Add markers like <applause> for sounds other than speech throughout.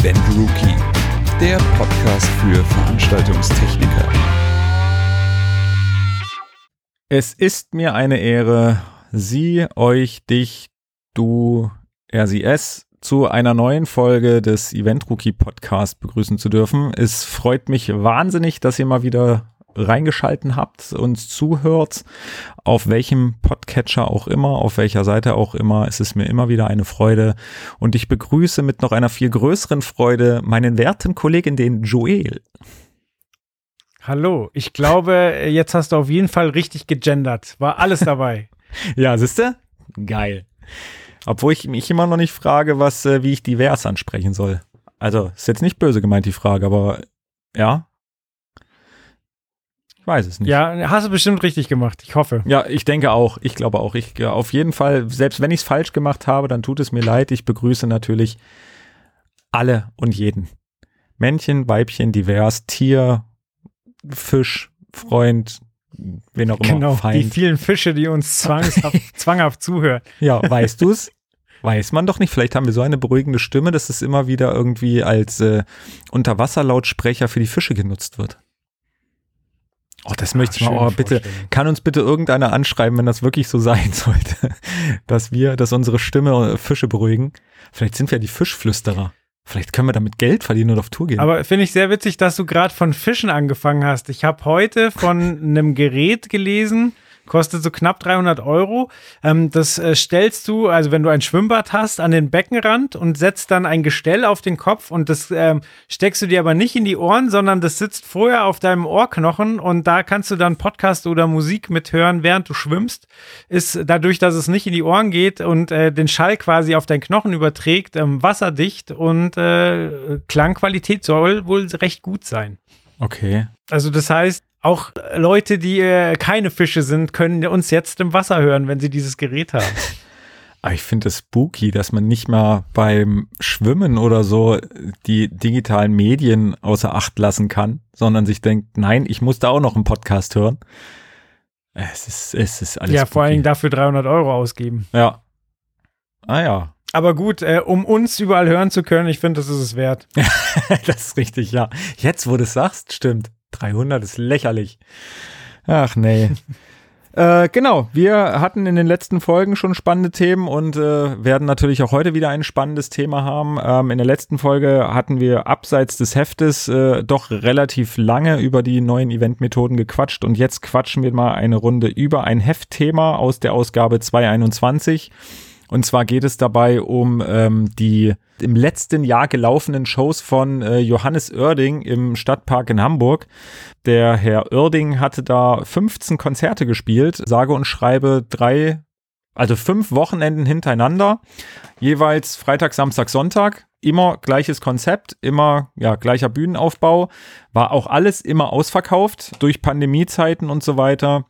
Event Rookie, der Podcast für Veranstaltungstechniker. Es ist mir eine Ehre, Sie, euch, dich, du, es zu einer neuen Folge des Event Rookie Podcast begrüßen zu dürfen. Es freut mich wahnsinnig, dass ihr mal wieder reingeschalten habt, uns zuhört, auf welchem Podcatcher auch immer, auf welcher Seite auch immer. Es ist mir immer wieder eine Freude und ich begrüße mit noch einer viel größeren Freude meinen werten Kollegen, den Joel. Hallo, ich glaube, jetzt hast du auf jeden Fall richtig gegendert. War alles dabei. <laughs> ja, siehste? Geil. Obwohl ich mich immer noch nicht frage, was, äh, wie ich divers ansprechen soll. Also, ist jetzt nicht böse gemeint, die Frage, aber ja, weiß es nicht. Ja, hast du bestimmt richtig gemacht. Ich hoffe. Ja, ich denke auch. Ich glaube auch. Ich ja, auf jeden Fall, selbst wenn ich es falsch gemacht habe, dann tut es mir leid. Ich begrüße natürlich alle und jeden. Männchen, Weibchen, divers, Tier, Fisch, Freund, wen auch immer. Genau, Feind. die vielen Fische, die uns zwangshaft, <laughs> zwanghaft zuhören. Ja, weißt <laughs> du es? Weiß man doch nicht. Vielleicht haben wir so eine beruhigende Stimme, dass es immer wieder irgendwie als äh, Unterwasserlautsprecher für die Fische genutzt wird. Oh, das möchte ich mal. Oh, bitte, kann uns bitte irgendeiner anschreiben, wenn das wirklich so sein <laughs> sollte, dass wir, dass unsere Stimme Fische beruhigen. Vielleicht sind wir die Fischflüsterer. Vielleicht können wir damit Geld verdienen und auf Tour gehen. Aber finde ich sehr witzig, dass du gerade von Fischen angefangen hast. Ich habe heute von einem Gerät gelesen, kostet so knapp 300 Euro. Ähm, das äh, stellst du, also wenn du ein Schwimmbad hast, an den Beckenrand und setzt dann ein Gestell auf den Kopf und das ähm, steckst du dir aber nicht in die Ohren, sondern das sitzt vorher auf deinem Ohrknochen und da kannst du dann Podcast oder Musik mithören, während du schwimmst. Ist dadurch, dass es nicht in die Ohren geht und äh, den Schall quasi auf deinen Knochen überträgt, ähm, wasserdicht und äh, Klangqualität soll wohl recht gut sein. Okay. Also das heißt, auch Leute, die äh, keine Fische sind, können uns jetzt im Wasser hören, wenn sie dieses Gerät haben. Aber <laughs> ich finde es spooky, dass man nicht mal beim Schwimmen oder so die digitalen Medien außer Acht lassen kann, sondern sich denkt, nein, ich muss da auch noch einen Podcast hören. Es ist, es ist alles. Ja, spooky. vor allem dafür 300 Euro ausgeben. Ja. Ah ja. Aber gut, äh, um uns überall hören zu können, ich finde, das ist es wert. <laughs> das ist richtig, ja. Jetzt, wo du es sagst, stimmt. 300 ist lächerlich. Ach nee. <laughs> äh, genau, wir hatten in den letzten Folgen schon spannende Themen und äh, werden natürlich auch heute wieder ein spannendes Thema haben. Ähm, in der letzten Folge hatten wir abseits des Heftes äh, doch relativ lange über die neuen Eventmethoden gequatscht und jetzt quatschen wir mal eine Runde über ein Heftthema aus der Ausgabe 221. Und zwar geht es dabei um ähm, die im letzten Jahr gelaufenen Shows von äh, Johannes Oerding im Stadtpark in Hamburg. Der Herr Oerding hatte da 15 Konzerte gespielt, sage und schreibe drei, also fünf Wochenenden hintereinander, jeweils Freitag, Samstag, Sonntag. Immer gleiches Konzept, immer ja gleicher Bühnenaufbau, war auch alles immer ausverkauft durch Pandemiezeiten und so weiter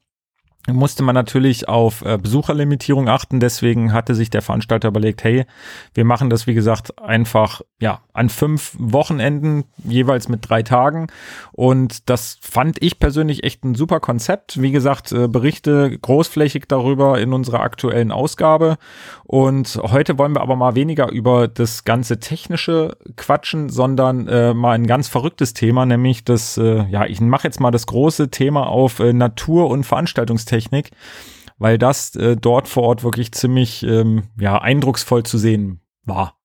musste man natürlich auf äh, Besucherlimitierung achten. Deswegen hatte sich der Veranstalter überlegt, hey, wir machen das, wie gesagt, einfach ja an fünf Wochenenden, jeweils mit drei Tagen. Und das fand ich persönlich echt ein super Konzept. Wie gesagt, äh, Berichte großflächig darüber in unserer aktuellen Ausgabe. Und heute wollen wir aber mal weniger über das ganze technische quatschen, sondern äh, mal ein ganz verrücktes Thema, nämlich das, äh, ja, ich mache jetzt mal das große Thema auf Natur- und Veranstaltungstechnik Technik, weil das äh, dort vor Ort wirklich ziemlich ähm, ja, eindrucksvoll zu sehen war.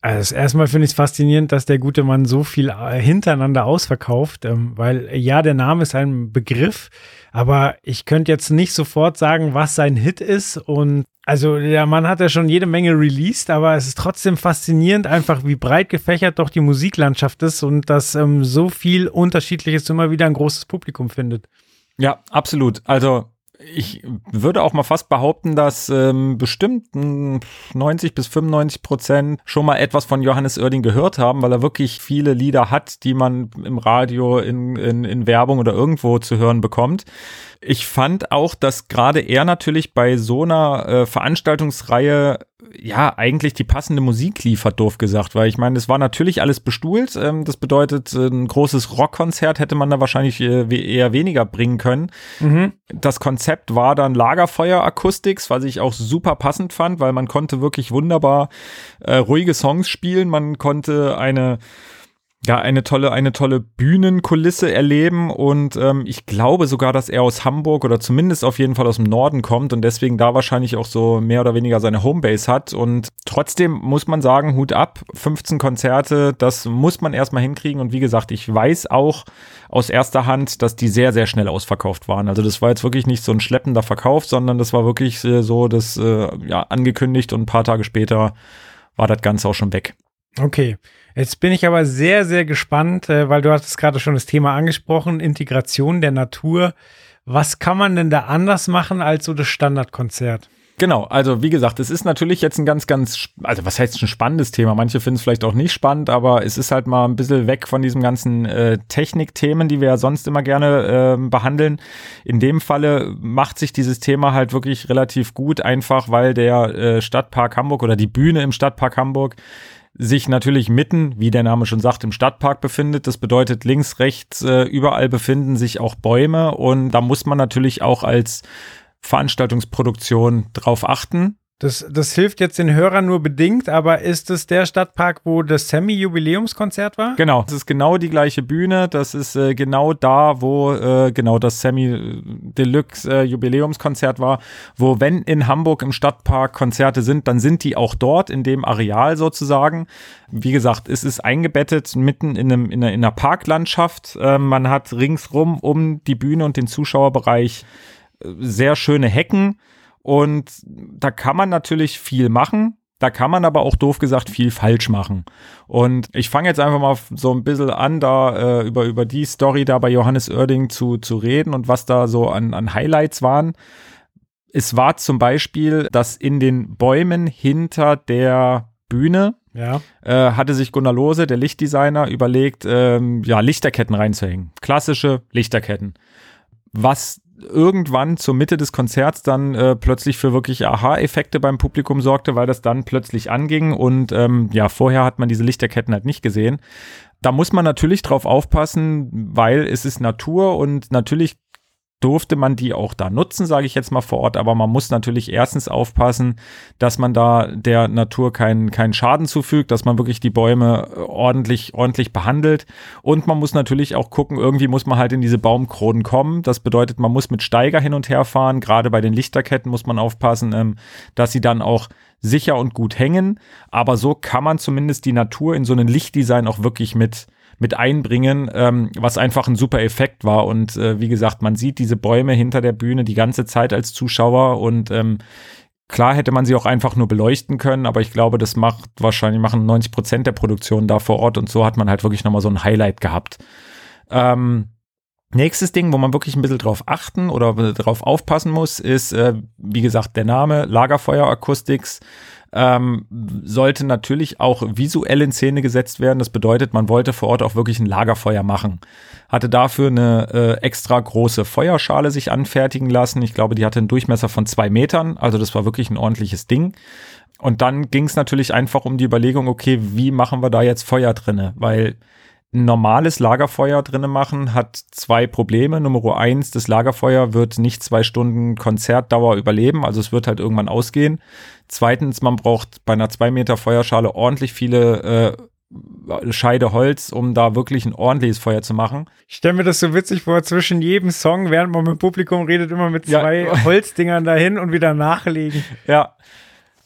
Also erstmal finde ich es faszinierend, dass der gute Mann so viel äh, hintereinander ausverkauft, ähm, weil ja, der Name ist ein Begriff, aber ich könnte jetzt nicht sofort sagen, was sein Hit ist und also der Mann hat ja schon jede Menge released, aber es ist trotzdem faszinierend, einfach wie breit gefächert doch die Musiklandschaft ist und dass ähm, so viel Unterschiedliches immer wieder ein großes Publikum findet. Ja, absolut. Also ich würde auch mal fast behaupten, dass ähm, bestimmt 90 bis 95 Prozent schon mal etwas von Johannes Oerding gehört haben, weil er wirklich viele Lieder hat, die man im Radio, in, in, in Werbung oder irgendwo zu hören bekommt. Ich fand auch, dass gerade er natürlich bei so einer äh, Veranstaltungsreihe ja eigentlich die passende Musik liefert, doof gesagt, weil ich meine, es war natürlich alles bestuhlt. Ähm, das bedeutet, ein großes Rockkonzert hätte man da wahrscheinlich äh, eher weniger bringen können. Mhm. Das Konzert Konzept war dann Lagerfeuer Acoustics, was ich auch super passend fand, weil man konnte wirklich wunderbar äh, ruhige Songs spielen, man konnte eine ja, eine tolle, eine tolle Bühnenkulisse erleben und ähm, ich glaube sogar, dass er aus Hamburg oder zumindest auf jeden Fall aus dem Norden kommt und deswegen da wahrscheinlich auch so mehr oder weniger seine Homebase hat und trotzdem muss man sagen, Hut ab, 15 Konzerte, das muss man erstmal hinkriegen und wie gesagt, ich weiß auch aus erster Hand, dass die sehr, sehr schnell ausverkauft waren. Also das war jetzt wirklich nicht so ein schleppender Verkauf, sondern das war wirklich äh, so, das äh, ja angekündigt und ein paar Tage später war das Ganze auch schon weg. Okay. Jetzt bin ich aber sehr, sehr gespannt, äh, weil du hattest gerade schon das Thema angesprochen, Integration der Natur. Was kann man denn da anders machen als so das Standardkonzert? Genau, also wie gesagt, es ist natürlich jetzt ein ganz, ganz, also was heißt ein spannendes Thema? Manche finden es vielleicht auch nicht spannend, aber es ist halt mal ein bisschen weg von diesen ganzen äh, Technikthemen, die wir ja sonst immer gerne äh, behandeln. In dem Falle macht sich dieses Thema halt wirklich relativ gut, einfach weil der äh, Stadtpark Hamburg oder die Bühne im Stadtpark Hamburg sich natürlich mitten, wie der Name schon sagt, im Stadtpark befindet. Das bedeutet, links, rechts, äh, überall befinden sich auch Bäume und da muss man natürlich auch als Veranstaltungsproduktion drauf achten. Das, das hilft jetzt den Hörern nur bedingt, aber ist es der Stadtpark, wo das Sammy-Jubiläumskonzert war? Genau, das ist genau die gleiche Bühne. Das ist äh, genau da, wo äh, genau das Sammy-Deluxe-Jubiläumskonzert äh, war. Wo, wenn in Hamburg im Stadtpark Konzerte sind, dann sind die auch dort, in dem Areal sozusagen. Wie gesagt, es ist eingebettet mitten in, einem, in, einer, in einer Parklandschaft. Äh, man hat ringsrum um die Bühne und den Zuschauerbereich äh, sehr schöne Hecken und da kann man natürlich viel machen. Da kann man aber auch doof gesagt viel falsch machen. Und ich fange jetzt einfach mal so ein bisschen an, da äh, über, über die Story da bei Johannes Oerding zu, zu reden und was da so an, an Highlights waren. Es war zum Beispiel, dass in den Bäumen hinter der Bühne ja. äh, hatte sich Gunnar Lose, der Lichtdesigner, überlegt, ähm, ja, Lichterketten reinzuhängen. Klassische Lichterketten. Was irgendwann zur Mitte des Konzerts dann äh, plötzlich für wirklich Aha-Effekte beim Publikum sorgte, weil das dann plötzlich anging und ähm, ja, vorher hat man diese Lichterketten halt nicht gesehen. Da muss man natürlich drauf aufpassen, weil es ist Natur und natürlich durfte man die auch da nutzen, sage ich jetzt mal vor Ort. Aber man muss natürlich erstens aufpassen, dass man da der Natur keinen keinen Schaden zufügt, dass man wirklich die Bäume äh, ordentlich ordentlich behandelt. Und man muss natürlich auch gucken, irgendwie muss man halt in diese Baumkronen kommen. Das bedeutet, man muss mit Steiger hin und her fahren. Gerade bei den Lichterketten muss man aufpassen, ähm, dass sie dann auch sicher und gut hängen. Aber so kann man zumindest die Natur in so einem Lichtdesign auch wirklich mit mit einbringen, ähm, was einfach ein super Effekt war. Und äh, wie gesagt, man sieht diese Bäume hinter der Bühne die ganze Zeit als Zuschauer und ähm, Klar hätte man sie auch einfach nur beleuchten können, aber ich glaube, das macht wahrscheinlich machen 90 Prozent der Produktion da vor Ort und so hat man halt wirklich nochmal so ein Highlight gehabt. Ähm, nächstes Ding, wo man wirklich ein bisschen drauf achten oder drauf aufpassen muss, ist, äh, wie gesagt, der Name Lagerfeuer Acoustics ähm, sollte natürlich auch visuell in Szene gesetzt werden. Das bedeutet, man wollte vor Ort auch wirklich ein Lagerfeuer machen. Hatte dafür eine äh, extra große Feuerschale sich anfertigen lassen. Ich glaube, die hatte einen Durchmesser von zwei Metern. Also das war wirklich ein ordentliches Ding. Und dann ging es natürlich einfach um die Überlegung, okay, wie machen wir da jetzt Feuer drinne? Weil ein normales Lagerfeuer drinnen machen hat zwei Probleme. Nummer eins, das Lagerfeuer wird nicht zwei Stunden Konzertdauer überleben, also es wird halt irgendwann ausgehen. Zweitens, man braucht bei einer zwei Meter Feuerschale ordentlich viele äh, Scheide Holz, um da wirklich ein ordentliches Feuer zu machen. Ich stelle mir das so witzig vor, zwischen jedem Song, während man mit dem Publikum redet, immer mit zwei ja. <laughs> Holzdingern dahin und wieder nachlegen. Ja,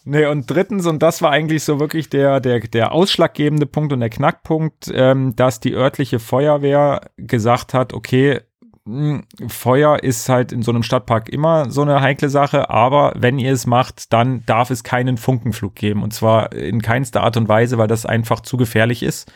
Nee, und drittens, und das war eigentlich so wirklich der, der, der ausschlaggebende Punkt und der Knackpunkt, ähm, dass die örtliche Feuerwehr gesagt hat, okay, Feuer ist halt in so einem Stadtpark immer so eine heikle Sache, aber wenn ihr es macht, dann darf es keinen Funkenflug geben. Und zwar in keinster Art und Weise, weil das einfach zu gefährlich ist.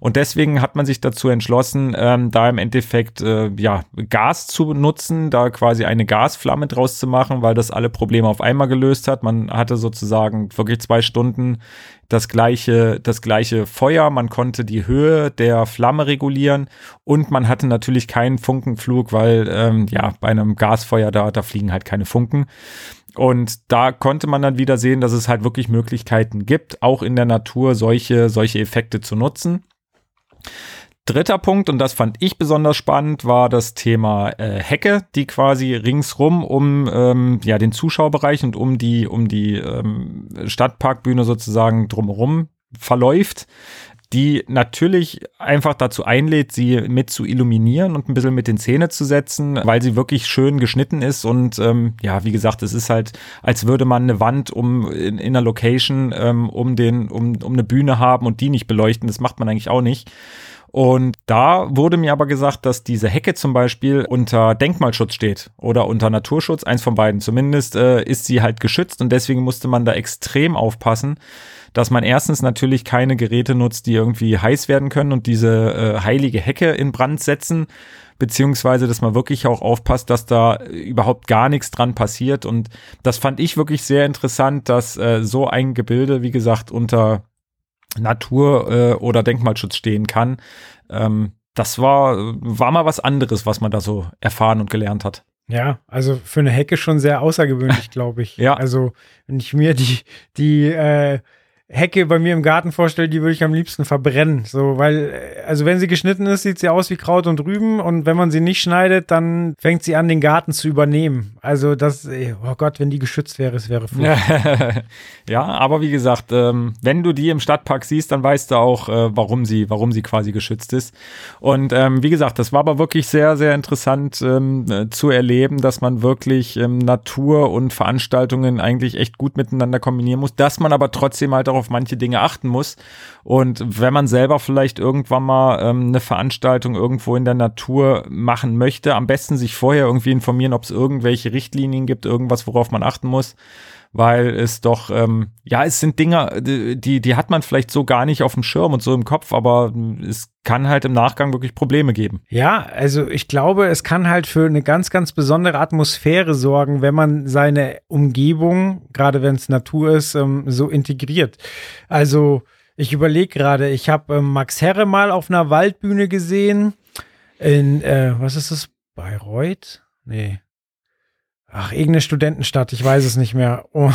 Und deswegen hat man sich dazu entschlossen, ähm, da im Endeffekt äh, ja Gas zu nutzen, da quasi eine Gasflamme draus zu machen, weil das alle Probleme auf einmal gelöst hat. Man hatte sozusagen wirklich zwei Stunden das gleiche, das gleiche Feuer, man konnte die Höhe der Flamme regulieren und man hatte natürlich keinen Funkenflug, weil ähm, ja bei einem Gasfeuer da, da fliegen halt keine Funken. Und da konnte man dann wieder sehen, dass es halt wirklich Möglichkeiten gibt, auch in der Natur solche, solche Effekte zu nutzen. Dritter Punkt, und das fand ich besonders spannend, war das Thema äh, Hecke, die quasi ringsrum um ähm, ja, den Zuschauerbereich und um die, um die ähm, Stadtparkbühne sozusagen drumherum verläuft die natürlich einfach dazu einlädt, sie mit zu illuminieren und ein bisschen mit den Zähnen zu setzen, weil sie wirklich schön geschnitten ist und ähm, ja, wie gesagt, es ist halt, als würde man eine Wand um in, in einer Location ähm, um den um um eine Bühne haben und die nicht beleuchten. Das macht man eigentlich auch nicht. Und da wurde mir aber gesagt, dass diese Hecke zum Beispiel unter Denkmalschutz steht oder unter Naturschutz, eins von beiden. Zumindest äh, ist sie halt geschützt und deswegen musste man da extrem aufpassen, dass man erstens natürlich keine Geräte nutzt, die irgendwie heiß werden können und diese äh, heilige Hecke in Brand setzen, beziehungsweise dass man wirklich auch aufpasst, dass da überhaupt gar nichts dran passiert. Und das fand ich wirklich sehr interessant, dass äh, so ein Gebilde, wie gesagt, unter Natur- äh, oder Denkmalschutz stehen kann. Ähm, das war, war mal was anderes, was man da so erfahren und gelernt hat. Ja, also für eine Hecke schon sehr außergewöhnlich, <laughs> glaube ich. ja. Also, wenn ich mir die, die äh, Hecke bei mir im Garten vorstelle, die würde ich am liebsten verbrennen. So, weil, also wenn sie geschnitten ist, sieht sie aus wie Kraut und Rüben und wenn man sie nicht schneidet, dann fängt sie an, den Garten zu übernehmen. Also das, oh Gott, wenn die geschützt wäre, es wäre furchtbar. <laughs> ja, aber wie gesagt, ähm, wenn du die im Stadtpark siehst, dann weißt du auch, äh, warum sie, warum sie quasi geschützt ist. Und ähm, wie gesagt, das war aber wirklich sehr, sehr interessant ähm, äh, zu erleben, dass man wirklich Natur und Veranstaltungen eigentlich echt gut miteinander kombinieren muss, dass man aber trotzdem halt auch auf manche Dinge achten muss. Und wenn man selber vielleicht irgendwann mal ähm, eine Veranstaltung irgendwo in der Natur machen möchte, am besten sich vorher irgendwie informieren, ob es irgendwelche Richtlinien gibt, irgendwas, worauf man achten muss weil es doch, ähm, ja, es sind Dinge, die, die hat man vielleicht so gar nicht auf dem Schirm und so im Kopf, aber es kann halt im Nachgang wirklich Probleme geben. Ja, also ich glaube, es kann halt für eine ganz, ganz besondere Atmosphäre sorgen, wenn man seine Umgebung, gerade wenn es Natur ist, ähm, so integriert. Also ich überlege gerade, ich habe ähm, Max Herre mal auf einer Waldbühne gesehen in, äh, was ist das, Bayreuth? Nee, ach, irgendeine Studentenstadt, ich weiß es nicht mehr. Oh.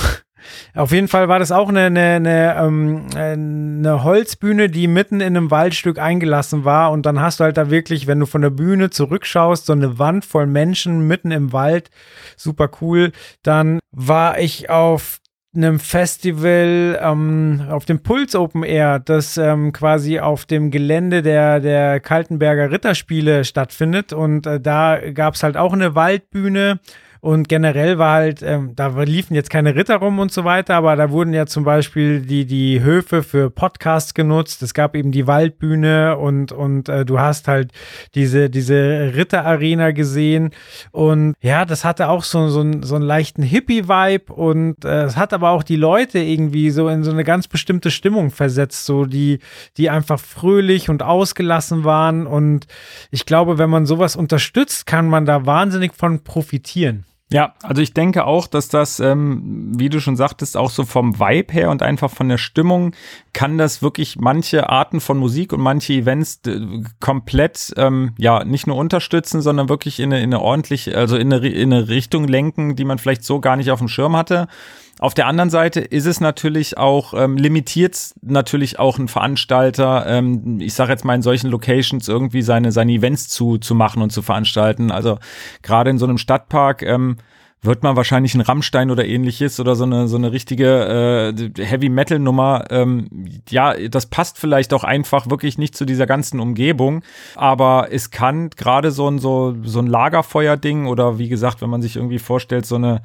Auf jeden Fall war das auch eine, eine, eine, ähm, eine Holzbühne, die mitten in einem Waldstück eingelassen war. Und dann hast du halt da wirklich, wenn du von der Bühne zurückschaust, so eine Wand voll Menschen mitten im Wald. Super cool. Dann war ich auf einem Festival ähm, auf dem Puls Open Air, das ähm, quasi auf dem Gelände der, der Kaltenberger Ritterspiele stattfindet. Und äh, da gab es halt auch eine Waldbühne und generell war halt, ähm, da liefen jetzt keine Ritter rum und so weiter, aber da wurden ja zum Beispiel die, die Höfe für Podcasts genutzt. Es gab eben die Waldbühne und, und äh, du hast halt diese, diese Ritterarena gesehen. Und ja, das hatte auch so, so, so einen leichten Hippie-Vibe und äh, es hat aber auch die Leute irgendwie so in so eine ganz bestimmte Stimmung versetzt, so die, die einfach fröhlich und ausgelassen waren. Und ich glaube, wenn man sowas unterstützt, kann man da wahnsinnig von profitieren. Ja, also ich denke auch, dass das, ähm, wie du schon sagtest, auch so vom Vibe her und einfach von der Stimmung kann das wirklich manche Arten von Musik und manche Events komplett, ähm, ja, nicht nur unterstützen, sondern wirklich in eine, in eine ordentliche, also in eine, in eine Richtung lenken, die man vielleicht so gar nicht auf dem Schirm hatte. Auf der anderen Seite ist es natürlich auch, ähm, limitiert natürlich auch ein Veranstalter, ähm, ich sage jetzt mal in solchen Locations irgendwie seine, seine Events zu, zu machen und zu veranstalten. Also gerade in so einem Stadtpark, ähm, wird man wahrscheinlich ein Rammstein oder ähnliches oder so eine so eine richtige äh, Heavy Metal Nummer. Ähm, ja das passt vielleicht auch einfach wirklich nicht zu dieser ganzen Umgebung aber es kann gerade so ein so so ein Lagerfeuer Ding oder wie gesagt wenn man sich irgendwie vorstellt so eine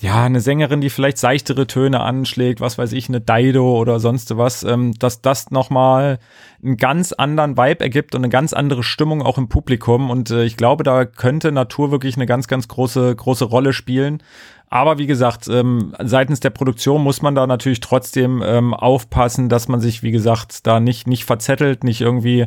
ja, eine Sängerin, die vielleicht seichtere Töne anschlägt, was weiß ich, eine Dido oder sonst was, ähm, dass das nochmal einen ganz anderen Vibe ergibt und eine ganz andere Stimmung auch im Publikum. Und äh, ich glaube, da könnte Natur wirklich eine ganz, ganz große, große Rolle spielen. Aber wie gesagt, ähm, seitens der Produktion muss man da natürlich trotzdem ähm, aufpassen, dass man sich, wie gesagt, da nicht, nicht verzettelt, nicht irgendwie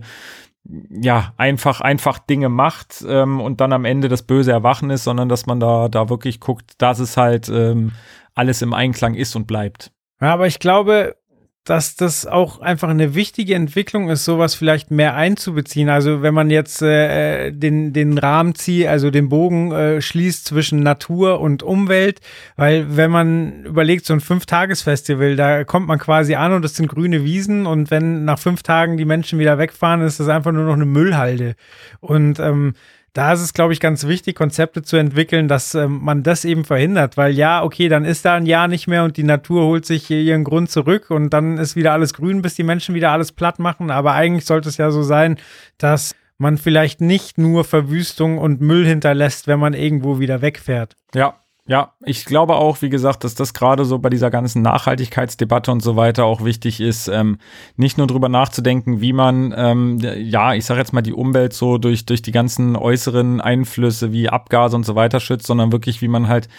ja, einfach, einfach Dinge macht ähm, und dann am Ende das böse Erwachen ist, sondern dass man da, da wirklich guckt, dass es halt ähm, alles im Einklang ist und bleibt. Ja, aber ich glaube, dass das auch einfach eine wichtige Entwicklung ist, sowas vielleicht mehr einzubeziehen. Also wenn man jetzt äh, den, den Rahmen zieht, also den Bogen äh, schließt zwischen Natur und Umwelt, weil wenn man überlegt, so ein Fünf-Tages-Festival, da kommt man quasi an und das sind grüne Wiesen und wenn nach fünf Tagen die Menschen wieder wegfahren, ist das einfach nur noch eine Müllhalde. Und ähm, da ist es, glaube ich, ganz wichtig, Konzepte zu entwickeln, dass ähm, man das eben verhindert. Weil ja, okay, dann ist da ein Jahr nicht mehr und die Natur holt sich ihren Grund zurück und dann ist wieder alles grün, bis die Menschen wieder alles platt machen. Aber eigentlich sollte es ja so sein, dass man vielleicht nicht nur Verwüstung und Müll hinterlässt, wenn man irgendwo wieder wegfährt. Ja, ja, ich glaube auch, wie gesagt, dass das gerade so bei dieser ganzen Nachhaltigkeitsdebatte und so weiter auch wichtig ist, ähm, nicht nur drüber nachzudenken, wie man, ähm, ja, ich sage jetzt mal, die Umwelt so durch, durch die ganzen äußeren Einflüsse wie Abgase und so weiter schützt, sondern wirklich, wie man halt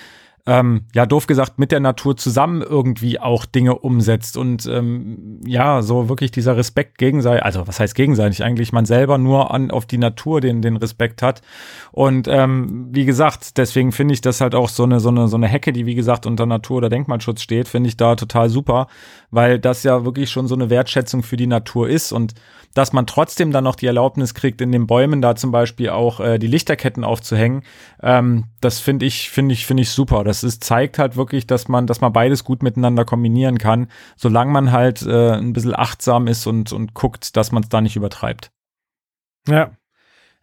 ähm, ja, doof gesagt, mit der Natur zusammen irgendwie auch Dinge umsetzt und ähm, ja, so wirklich dieser Respekt gegenseitig, also was heißt gegenseitig eigentlich, man selber nur an, auf die Natur den, den Respekt hat. Und ähm, wie gesagt, deswegen finde ich das halt auch so eine, so eine, so eine Hecke, die wie gesagt unter Natur- oder Denkmalschutz steht, finde ich da total super, weil das ja wirklich schon so eine Wertschätzung für die Natur ist und dass man trotzdem dann noch die Erlaubnis kriegt, in den Bäumen da zum Beispiel auch äh, die Lichterketten aufzuhängen, ähm, das finde ich, finde ich, finde ich super. Das ist, zeigt halt wirklich, dass man, dass man beides gut miteinander kombinieren kann, solange man halt äh, ein bisschen achtsam ist und, und guckt, dass man es da nicht übertreibt. Ja,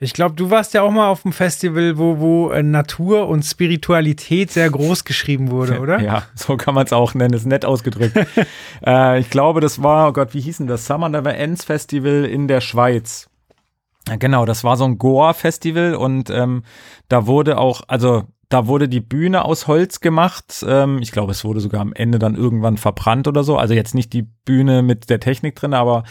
ich glaube, du warst ja auch mal auf dem Festival, wo, wo äh, Natur und Spiritualität sehr groß geschrieben wurde, <laughs> oder? Ja, so kann man es auch nennen, ist nett ausgedrückt. <laughs> äh, ich glaube, das war, oh Gott, wie hieß denn das? Summer Never Ends Festival in der Schweiz. Genau, das war so ein Goa-Festival und ähm, da wurde auch, also da wurde die Bühne aus Holz gemacht. Ähm, ich glaube, es wurde sogar am Ende dann irgendwann verbrannt oder so. Also jetzt nicht die Bühne mit der Technik drin, aber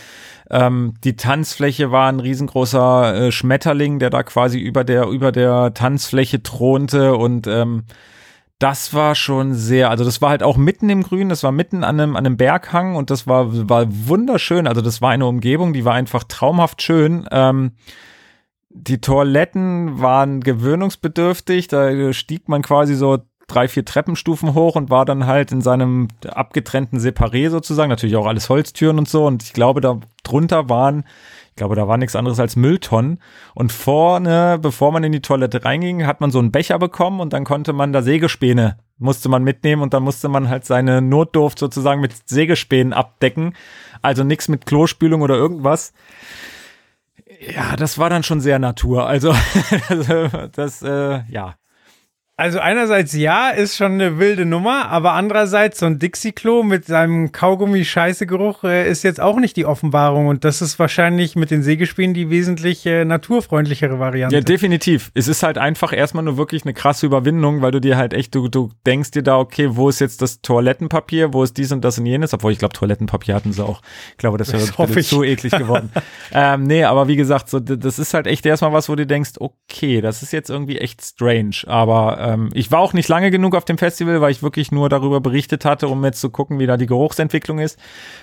ähm, die Tanzfläche war ein riesengroßer äh, Schmetterling, der da quasi über der über der Tanzfläche thronte und ähm, das war schon sehr, also das war halt auch mitten im Grün, das war mitten an einem, an einem Berghang und das war, war wunderschön. Also das war eine Umgebung, die war einfach traumhaft schön. Ähm, die Toiletten waren gewöhnungsbedürftig, da stieg man quasi so drei, vier Treppenstufen hoch und war dann halt in seinem abgetrennten Separé sozusagen, natürlich auch alles Holztüren und so und ich glaube, da drunter waren, ich glaube, da war nichts anderes als Mülltonnen und vorne, bevor man in die Toilette reinging, hat man so einen Becher bekommen und dann konnte man da Sägespäne musste man mitnehmen und dann musste man halt seine Notdurft sozusagen mit Sägespänen abdecken, also nichts mit Klospülung oder irgendwas. Ja, das war dann schon sehr Natur. Also, <laughs> das, äh, ja. Also einerseits ja, ist schon eine wilde Nummer, aber andererseits so ein Dixie-Klo mit seinem Kaugummi-Scheiße-Geruch äh, ist jetzt auch nicht die Offenbarung und das ist wahrscheinlich mit den Sägespielen die wesentlich äh, naturfreundlichere Variante. Ja, definitiv. Es ist halt einfach erstmal nur wirklich eine krasse Überwindung, weil du dir halt echt, du, du denkst dir da, okay, wo ist jetzt das Toilettenpapier, wo ist dies und das und jenes, obwohl ich glaube, Toilettenpapier hatten sie auch. Ich glaube, das wäre zu eklig geworden. <laughs> ähm, nee, aber wie gesagt, so, das ist halt echt erstmal was, wo du denkst, okay, das ist jetzt irgendwie echt strange, aber ähm, ich war auch nicht lange genug auf dem Festival, weil ich wirklich nur darüber berichtet hatte, um jetzt zu gucken, wie da die Geruchsentwicklung ist.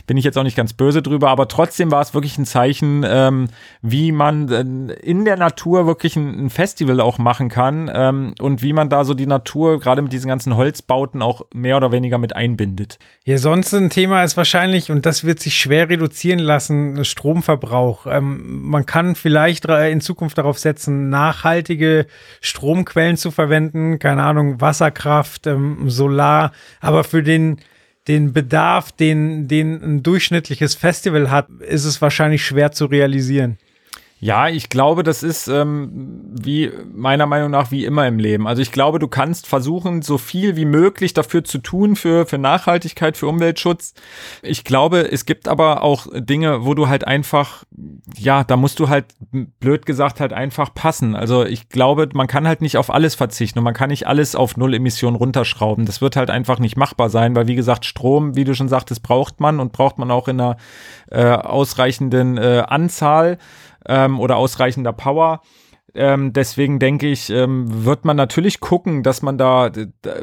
Bin ich jetzt auch nicht ganz böse drüber, aber trotzdem war es wirklich ein Zeichen, ähm, wie man äh, in der Natur wirklich ein, ein Festival auch machen kann ähm, und wie man da so die Natur gerade mit diesen ganzen Holzbauten auch mehr oder weniger mit einbindet. Ja, sonst ein Thema ist wahrscheinlich, und das wird sich schwer reduzieren lassen, Stromverbrauch. Ähm, man kann vielleicht in Zukunft darauf setzen, nachhaltige Stromquellen zu verwenden, keine Ahnung, Wasserkraft, ähm, Solar, aber für den, den Bedarf, den, den ein durchschnittliches Festival hat, ist es wahrscheinlich schwer zu realisieren. Ja, ich glaube, das ist ähm, wie meiner Meinung nach wie immer im Leben. Also ich glaube, du kannst versuchen, so viel wie möglich dafür zu tun für für Nachhaltigkeit, für Umweltschutz. Ich glaube, es gibt aber auch Dinge, wo du halt einfach, ja, da musst du halt blöd gesagt halt einfach passen. Also ich glaube, man kann halt nicht auf alles verzichten und man kann nicht alles auf Null Emissionen runterschrauben. Das wird halt einfach nicht machbar sein, weil wie gesagt, Strom, wie du schon sagtest, braucht man und braucht man auch in einer äh, ausreichenden äh, Anzahl ähm, oder ausreichender Power. Ähm, deswegen denke ich, ähm, wird man natürlich gucken, dass man da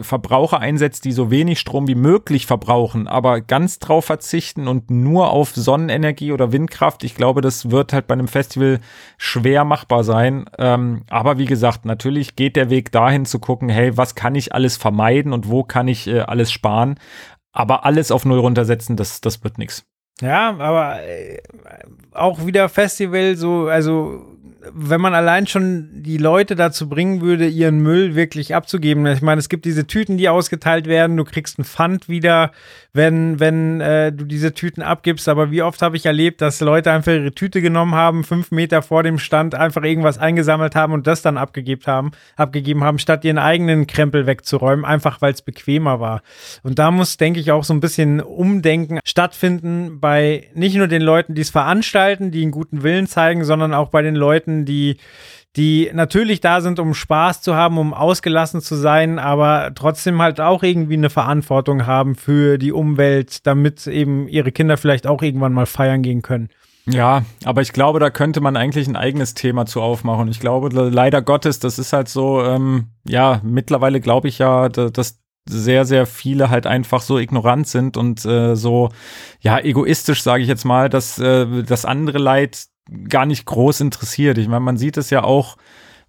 Verbraucher einsetzt, die so wenig Strom wie möglich verbrauchen, aber ganz drauf verzichten und nur auf Sonnenenergie oder Windkraft. Ich glaube, das wird halt bei einem Festival schwer machbar sein. Ähm, aber wie gesagt, natürlich geht der Weg dahin zu gucken, hey, was kann ich alles vermeiden und wo kann ich äh, alles sparen. Aber alles auf Null runtersetzen, das, das wird nichts. Ja, aber äh, auch wieder Festival, so, also wenn man allein schon die Leute dazu bringen würde, ihren Müll wirklich abzugeben. Ich meine, es gibt diese Tüten, die ausgeteilt werden. Du kriegst einen Pfand wieder, wenn, wenn äh, du diese Tüten abgibst. Aber wie oft habe ich erlebt, dass Leute einfach ihre Tüte genommen haben, fünf Meter vor dem Stand einfach irgendwas eingesammelt haben und das dann abgegeben haben, abgegeben haben, statt ihren eigenen Krempel wegzuräumen, einfach weil es bequemer war. Und da muss, denke ich, auch so ein bisschen Umdenken stattfinden bei nicht nur den Leuten, die es veranstalten, die einen guten Willen zeigen, sondern auch bei den Leuten, Leuten, die, die natürlich da sind, um Spaß zu haben, um ausgelassen zu sein, aber trotzdem halt auch irgendwie eine Verantwortung haben für die Umwelt, damit eben ihre Kinder vielleicht auch irgendwann mal feiern gehen können. Ja, aber ich glaube, da könnte man eigentlich ein eigenes Thema zu aufmachen. Ich glaube, leider Gottes, das ist halt so, ähm, ja, mittlerweile glaube ich ja, dass sehr, sehr viele halt einfach so ignorant sind und äh, so, ja, egoistisch, sage ich jetzt mal, dass äh, das andere Leid gar nicht groß interessiert. Ich meine, man sieht es ja auch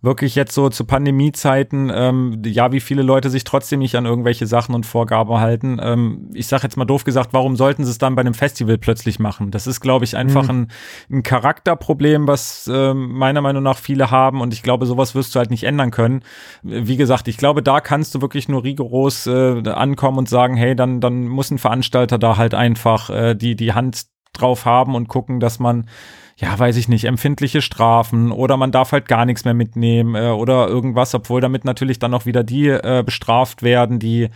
wirklich jetzt so zu Pandemiezeiten, ähm, ja, wie viele Leute sich trotzdem nicht an irgendwelche Sachen und Vorgaben halten. Ähm, ich sage jetzt mal doof gesagt, warum sollten sie es dann bei einem Festival plötzlich machen? Das ist, glaube ich, einfach mhm. ein, ein, Charakterproblem, was äh, meiner Meinung nach viele haben und ich glaube, sowas wirst du halt nicht ändern können. Wie gesagt, ich glaube, da kannst du wirklich nur rigoros äh, ankommen und sagen, hey, dann, dann muss ein Veranstalter da halt einfach äh, die, die Hand drauf haben und gucken, dass man ja, weiß ich nicht, empfindliche Strafen oder man darf halt gar nichts mehr mitnehmen äh, oder irgendwas, obwohl damit natürlich dann auch wieder die äh, bestraft werden, die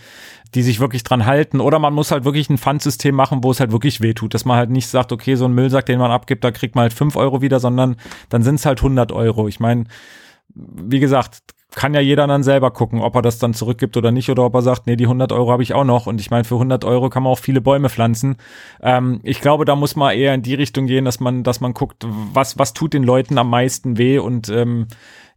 die sich wirklich dran halten. Oder man muss halt wirklich ein Pfandsystem machen, wo es halt wirklich wehtut, dass man halt nicht sagt, okay, so ein Müllsack, den man abgibt, da kriegt man halt fünf Euro wieder, sondern dann sind es halt 100 Euro. Ich meine, wie gesagt, kann ja jeder dann selber gucken, ob er das dann zurückgibt oder nicht oder ob er sagt, nee, die 100 Euro habe ich auch noch und ich meine, für 100 Euro kann man auch viele Bäume pflanzen. Ähm, ich glaube, da muss man eher in die Richtung gehen, dass man, dass man guckt, was, was tut den Leuten am meisten weh und ähm,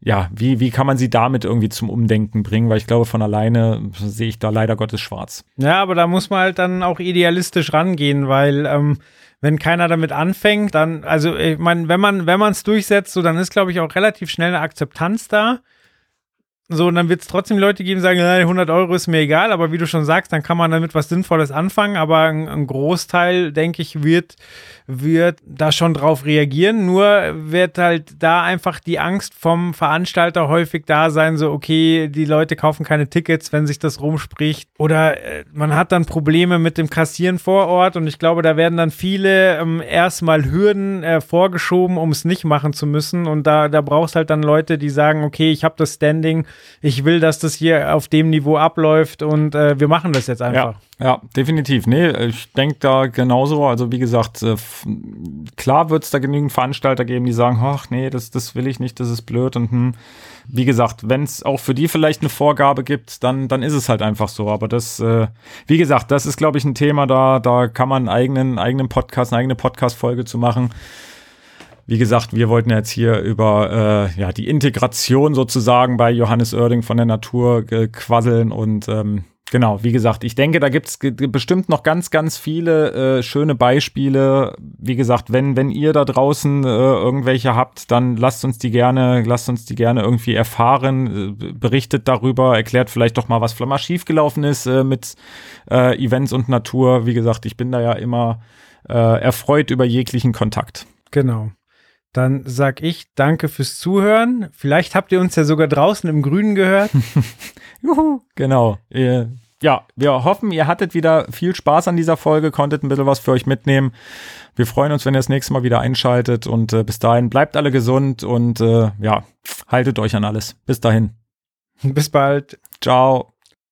ja, wie, wie kann man sie damit irgendwie zum Umdenken bringen? Weil ich glaube, von alleine sehe ich da leider Gottes schwarz. Ja, aber da muss man halt dann auch idealistisch rangehen, weil ähm, wenn keiner damit anfängt, dann, also ich meine, wenn man, wenn man es durchsetzt, so dann ist, glaube ich, auch relativ schnell eine Akzeptanz da. So, und dann wird es trotzdem Leute geben, sagen, 100 Euro ist mir egal, aber wie du schon sagst, dann kann man damit was Sinnvolles anfangen. Aber ein, ein Großteil, denke ich, wird, wird da schon drauf reagieren. Nur wird halt da einfach die Angst vom Veranstalter häufig da sein, so, okay, die Leute kaufen keine Tickets, wenn sich das rumspricht. Oder äh, man hat dann Probleme mit dem Kassieren vor Ort und ich glaube, da werden dann viele ähm, erstmal Hürden äh, vorgeschoben, um es nicht machen zu müssen. Und da, da brauchst halt dann Leute, die sagen, okay, ich habe das Standing ich will, dass das hier auf dem Niveau abläuft und äh, wir machen das jetzt einfach. Ja, ja definitiv. Nee, ich denke da genauso. Also wie gesagt, äh, klar wird es da genügend Veranstalter geben, die sagen, ach nee, das, das will ich nicht, das ist blöd und hm. Wie gesagt, wenn es auch für die vielleicht eine Vorgabe gibt, dann, dann ist es halt einfach so. Aber das, äh, wie gesagt, das ist, glaube ich, ein Thema, da, da kann man einen eigenen, eigenen Podcast, eine eigene Podcast-Folge zu machen. Wie gesagt, wir wollten jetzt hier über äh, ja, die Integration sozusagen bei Johannes Oerding von der Natur äh, quasseln und ähm, genau, wie gesagt, ich denke, da gibt es bestimmt noch ganz, ganz viele äh, schöne Beispiele. Wie gesagt, wenn, wenn ihr da draußen äh, irgendwelche habt, dann lasst uns die gerne, lasst uns die gerne irgendwie erfahren, äh, berichtet darüber, erklärt vielleicht doch mal, was mal schiefgelaufen ist äh, mit äh, Events und Natur. Wie gesagt, ich bin da ja immer äh, erfreut über jeglichen Kontakt. Genau. Dann sag ich danke fürs Zuhören. Vielleicht habt ihr uns ja sogar draußen im Grünen gehört. <laughs> Juhu, genau. Ja, wir hoffen, ihr hattet wieder viel Spaß an dieser Folge, konntet ein bisschen was für euch mitnehmen. Wir freuen uns, wenn ihr das nächste Mal wieder einschaltet und äh, bis dahin bleibt alle gesund und äh, ja, haltet euch an alles. Bis dahin. Bis bald. Ciao.